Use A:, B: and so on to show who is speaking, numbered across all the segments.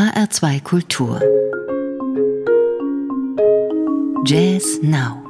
A: HR2 Kultur. Jazz Now.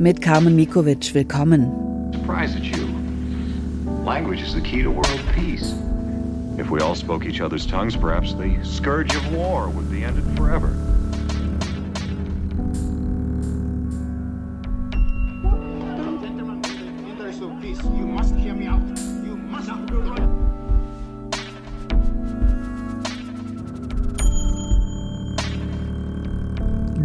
B: Mit Carmen Mikovic, willkommen.
C: Surprised at you. Language is the key to world peace. If we all spoke each other's tongues, perhaps the scourge of war would be ended forever.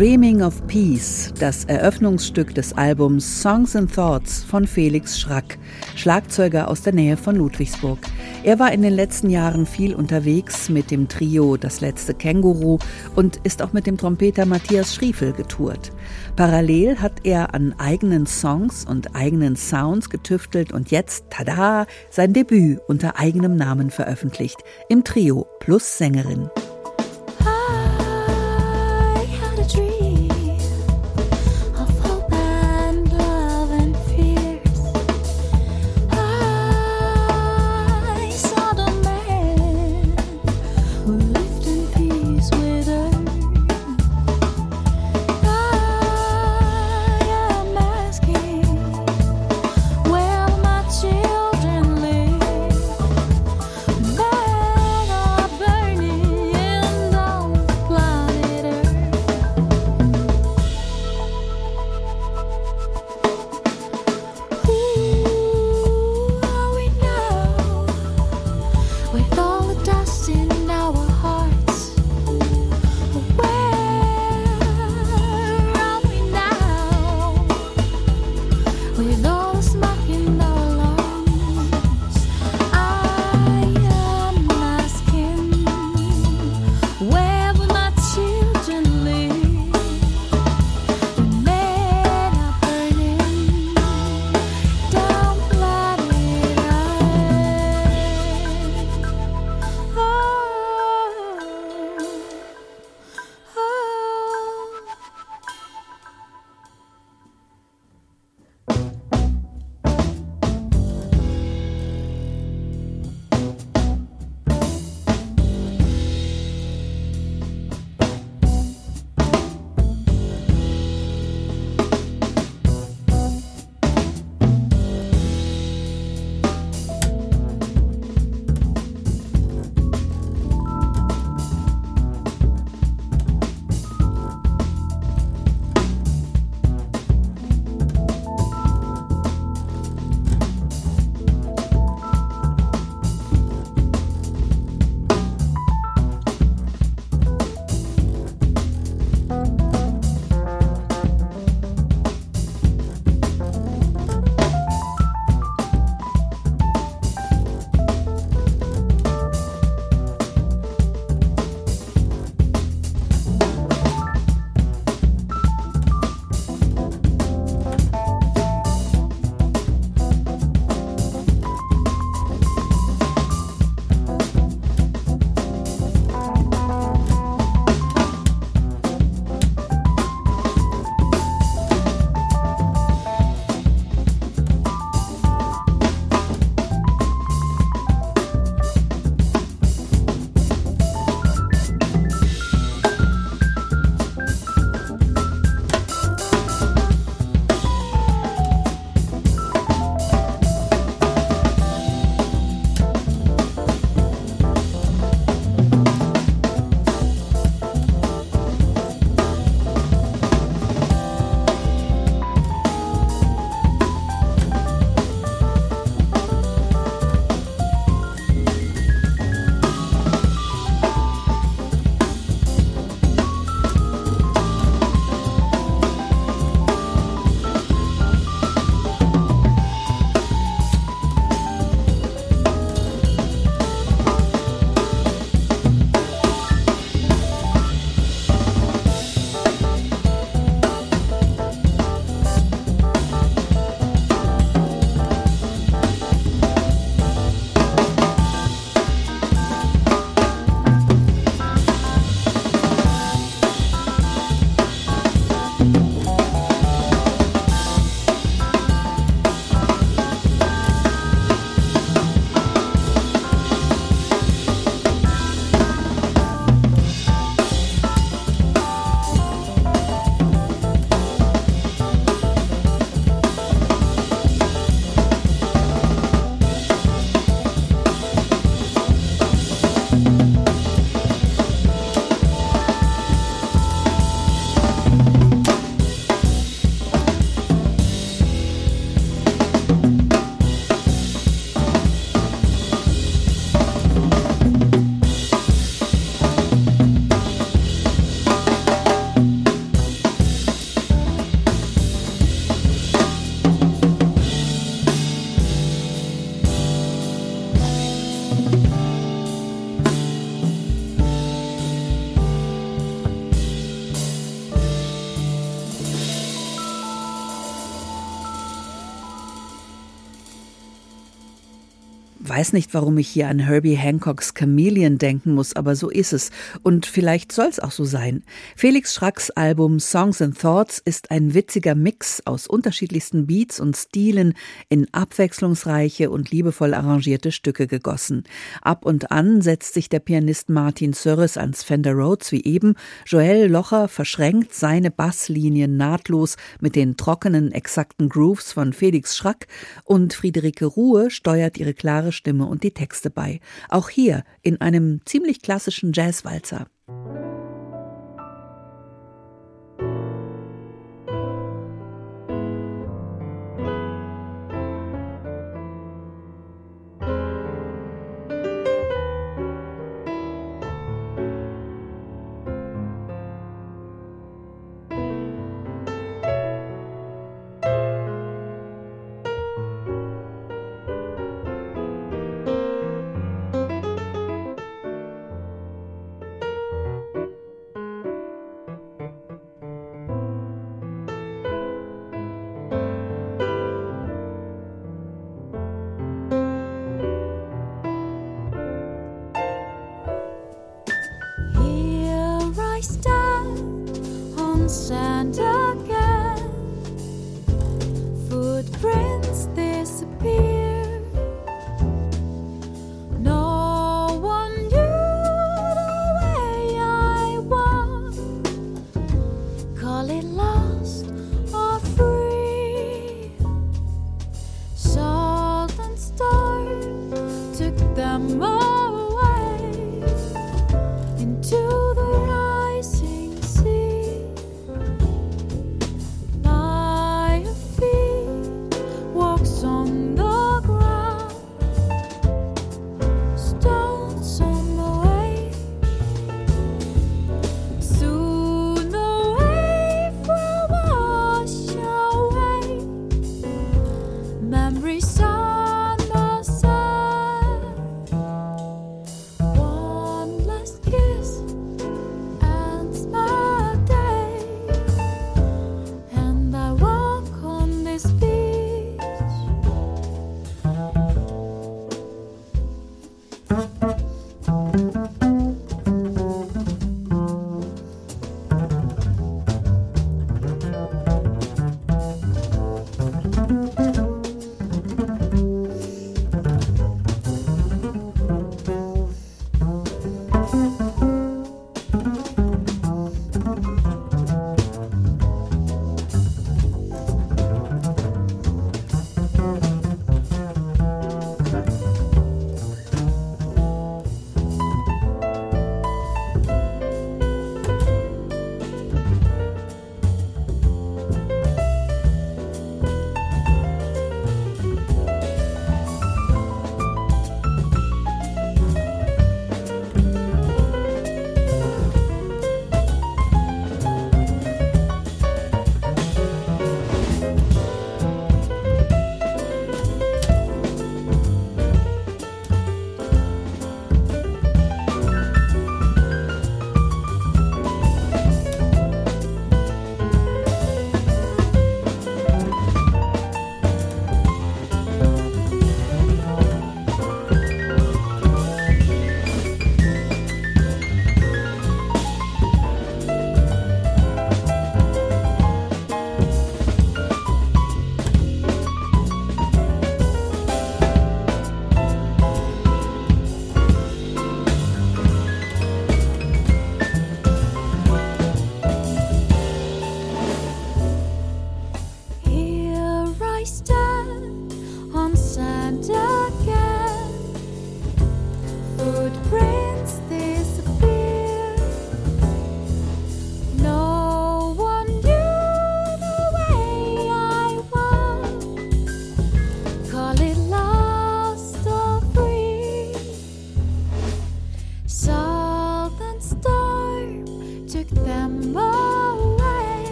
B: Dreaming of Peace, das Eröffnungsstück des Albums Songs and Thoughts von Felix Schrack, Schlagzeuger aus der Nähe von Ludwigsburg. Er war in den letzten Jahren viel unterwegs mit dem Trio Das letzte Känguru und ist auch mit dem Trompeter Matthias Schriefel getourt. Parallel hat er an eigenen Songs und eigenen Sounds getüftelt und jetzt, tada, sein Debüt unter eigenem Namen veröffentlicht, im Trio plus Sängerin.
D: Weiß nicht, warum ich hier an Herbie Hancocks Chameleon denken muss, aber so ist es. Und vielleicht soll es auch so sein. Felix Schracks Album Songs and Thoughts ist ein witziger Mix aus unterschiedlichsten Beats und Stilen in abwechslungsreiche und liebevoll arrangierte Stücke gegossen. Ab und an setzt sich der Pianist Martin Sörres ans Fender Rhodes wie eben. Joel Locher verschränkt seine Basslinien nahtlos mit den trockenen, exakten Grooves von Felix Schrack und Friederike Ruhe steuert ihre klare Stimme und die Texte bei. Auch hier in einem ziemlich klassischen Jazzwalzer.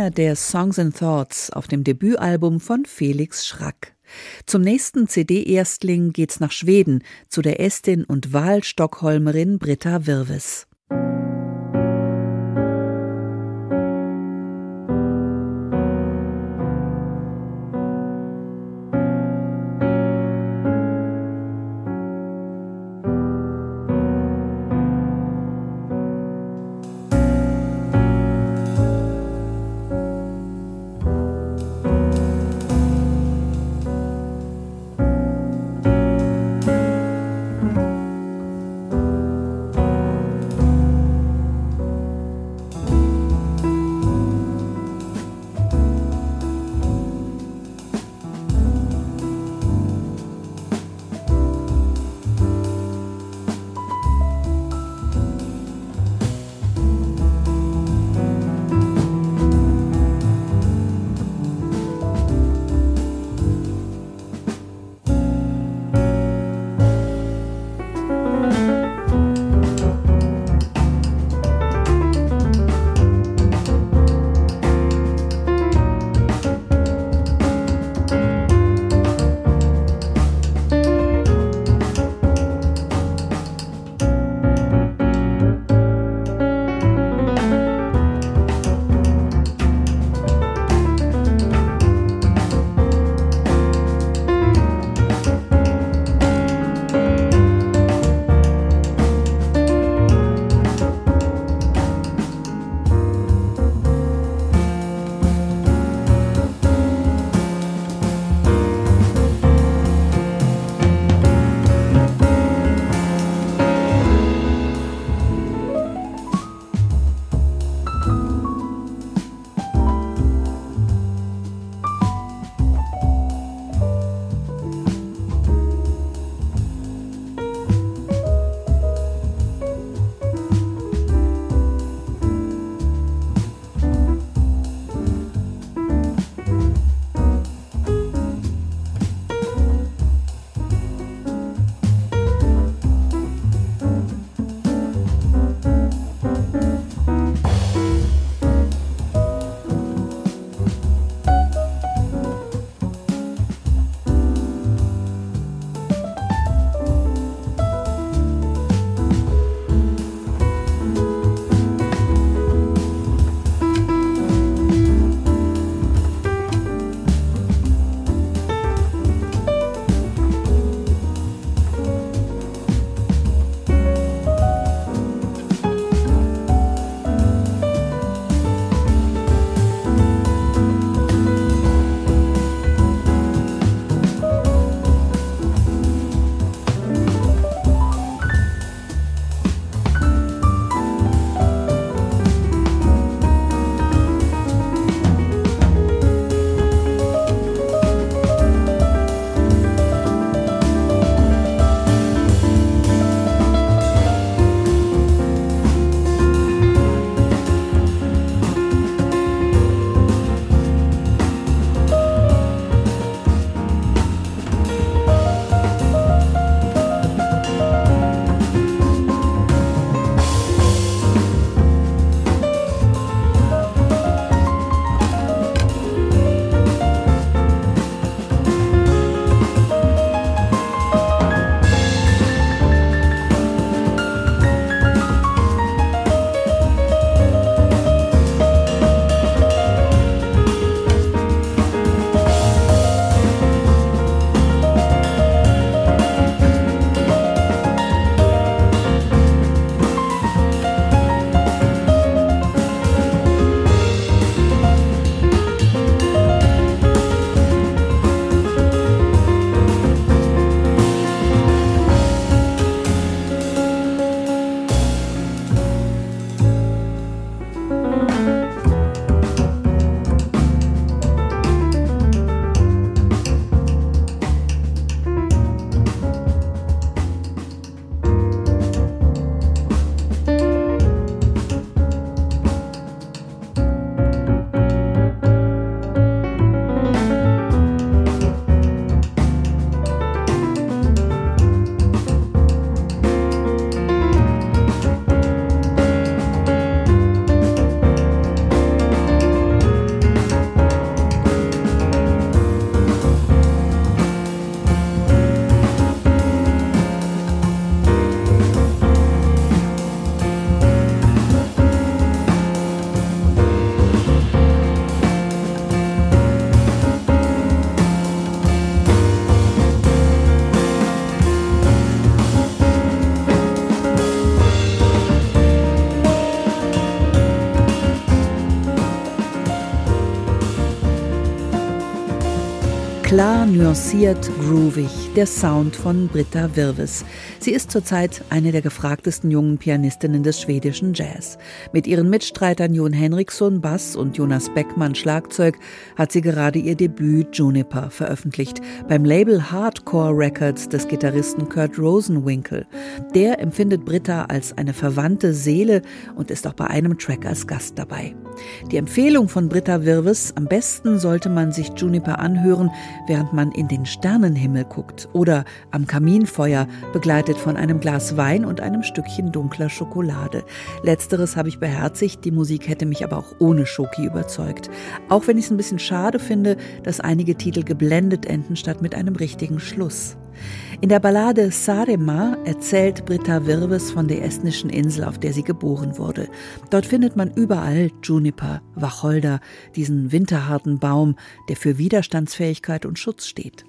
D: Einer der Songs and Thoughts auf dem Debütalbum von Felix Schrack.
B: Zum nächsten CD-Erstling geht's nach Schweden zu der Estin und Wahlstockholmerin Britta Wirves. Klar, nuanciert, groovig, der Sound von Britta Wirves. Sie ist zurzeit eine der gefragtesten jungen Pianistinnen des schwedischen Jazz. Mit ihren Mitstreitern Jon Henriksson Bass und Jonas Beckmann Schlagzeug hat sie gerade ihr Debüt Juniper veröffentlicht beim Label Hardcore Records des Gitarristen Kurt Rosenwinkel. Der empfindet Britta als eine verwandte Seele und ist auch bei einem Track als Gast dabei. Die Empfehlung von Britta Wirves, am besten sollte man sich Juniper anhören, während man in den Sternenhimmel guckt oder am Kaminfeuer, begleitet von einem Glas Wein und einem Stückchen dunkler Schokolade. Letzteres habe ich beherzigt, die Musik hätte mich aber auch ohne Schoki überzeugt. Auch wenn ich es ein bisschen schade finde, dass einige Titel geblendet enden statt mit einem richtigen Schluss. In der Ballade Sarema erzählt Britta Wirves von der estnischen Insel, auf der sie geboren wurde. Dort findet man überall Juniper, Wacholder, diesen winterharten Baum, der für Widerstandsfähigkeit und Schutz steht.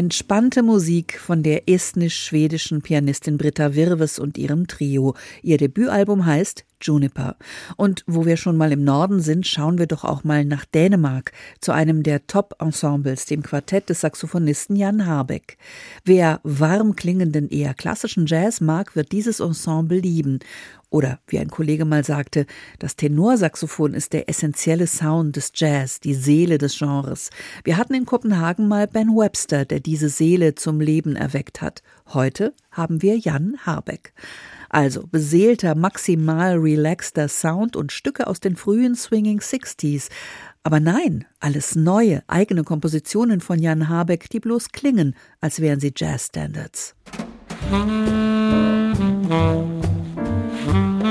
B: Entspannte Musik von der estnisch-schwedischen Pianistin Britta Wirves und ihrem Trio. Ihr Debütalbum heißt Juniper. Und wo wir schon mal im Norden sind, schauen wir doch auch mal nach Dänemark zu einem der Top-Ensembles, dem Quartett des Saxophonisten Jan Harbeck. Wer warm klingenden, eher klassischen Jazz mag, wird dieses Ensemble lieben. Oder wie ein Kollege mal sagte, das Tenorsaxophon ist der essentielle Sound des Jazz, die Seele des Genres. Wir hatten in Kopenhagen mal Ben Webster, der diese Seele zum Leben erweckt hat. Heute haben wir Jan Harbeck. Also beseelter, maximal relaxter Sound und Stücke aus den frühen Swinging Sixties. Aber nein, alles neue, eigene Kompositionen von Jan Habeck, die bloß klingen, als wären sie Jazzstandards. The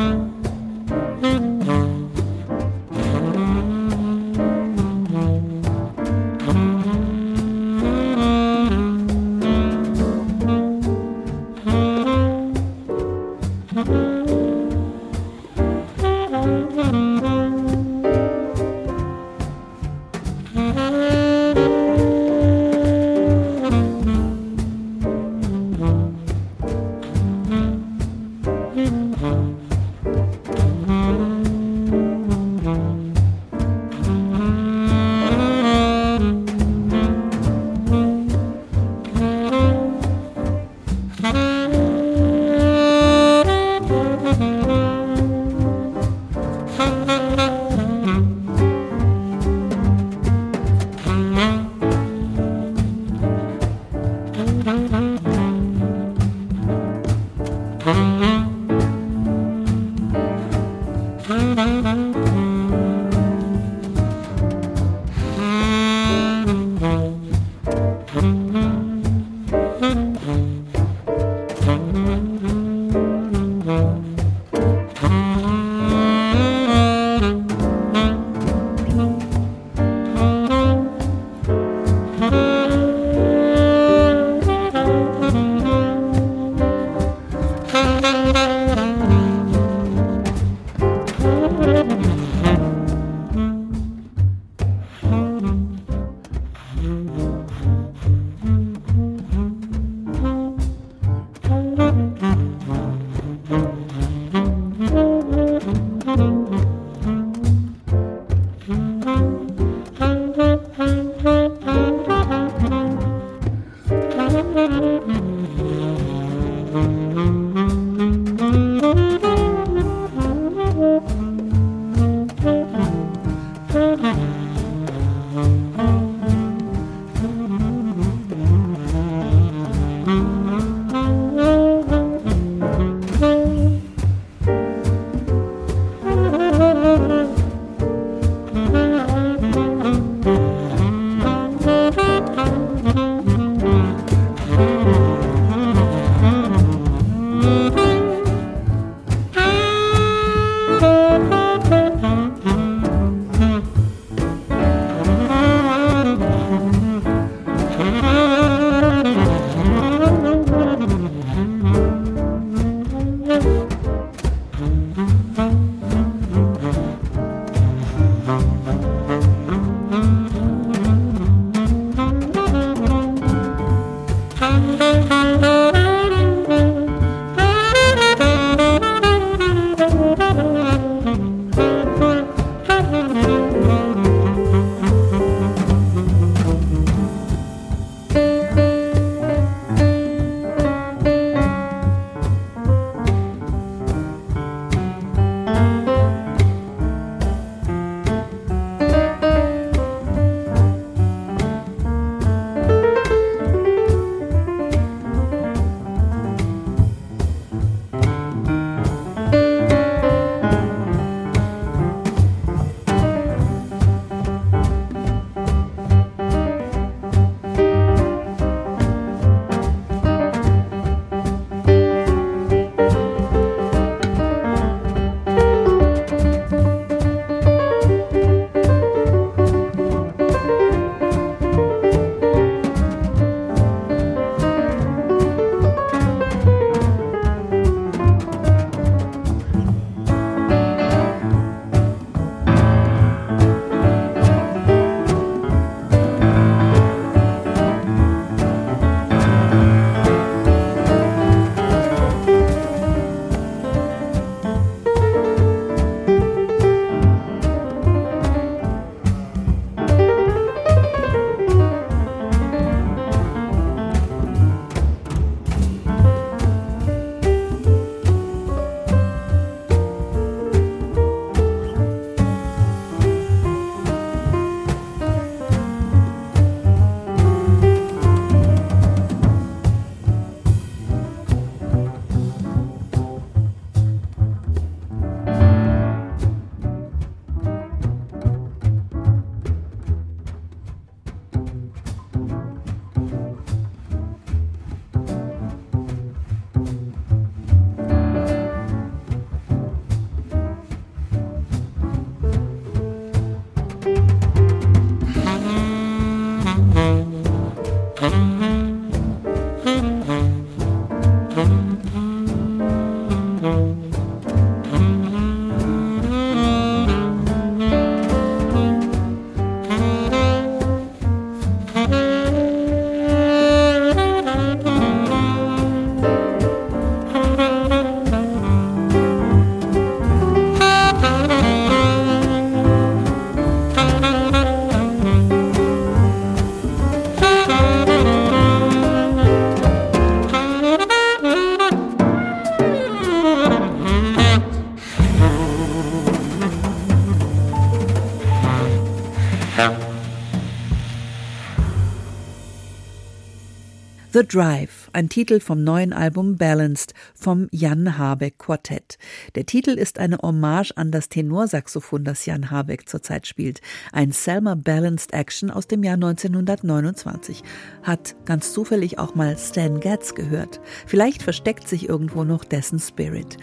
B: Drive, ein Titel vom neuen Album Balanced vom Jan Habeck Quartett. Der Titel ist eine Hommage an das Tenorsaxophon, das Jan Habeck zurzeit spielt. Ein Selma Balanced Action aus dem Jahr 1929. Hat ganz zufällig auch mal Stan Getz gehört. Vielleicht versteckt sich irgendwo noch dessen Spirit.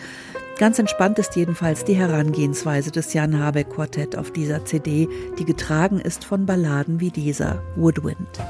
B: Ganz entspannt ist jedenfalls die Herangehensweise des Jan Habeck Quartett auf dieser CD, die getragen ist von Balladen wie dieser Woodwind.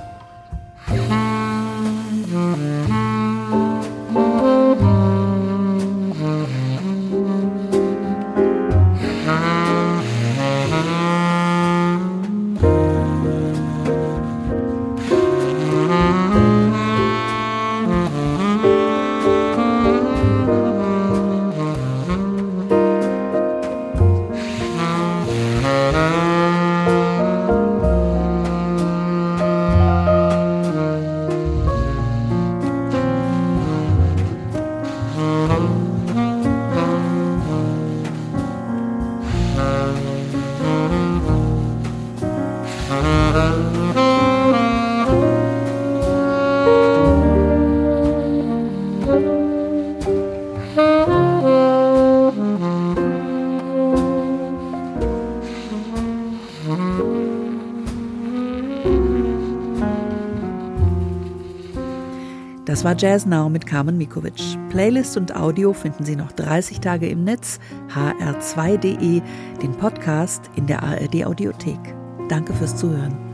B: Das war Jazz Now mit Carmen Mikovic. Playlist und Audio finden Sie noch 30 Tage im Netz, hr2.de, den Podcast in der ARD Audiothek. Danke fürs Zuhören.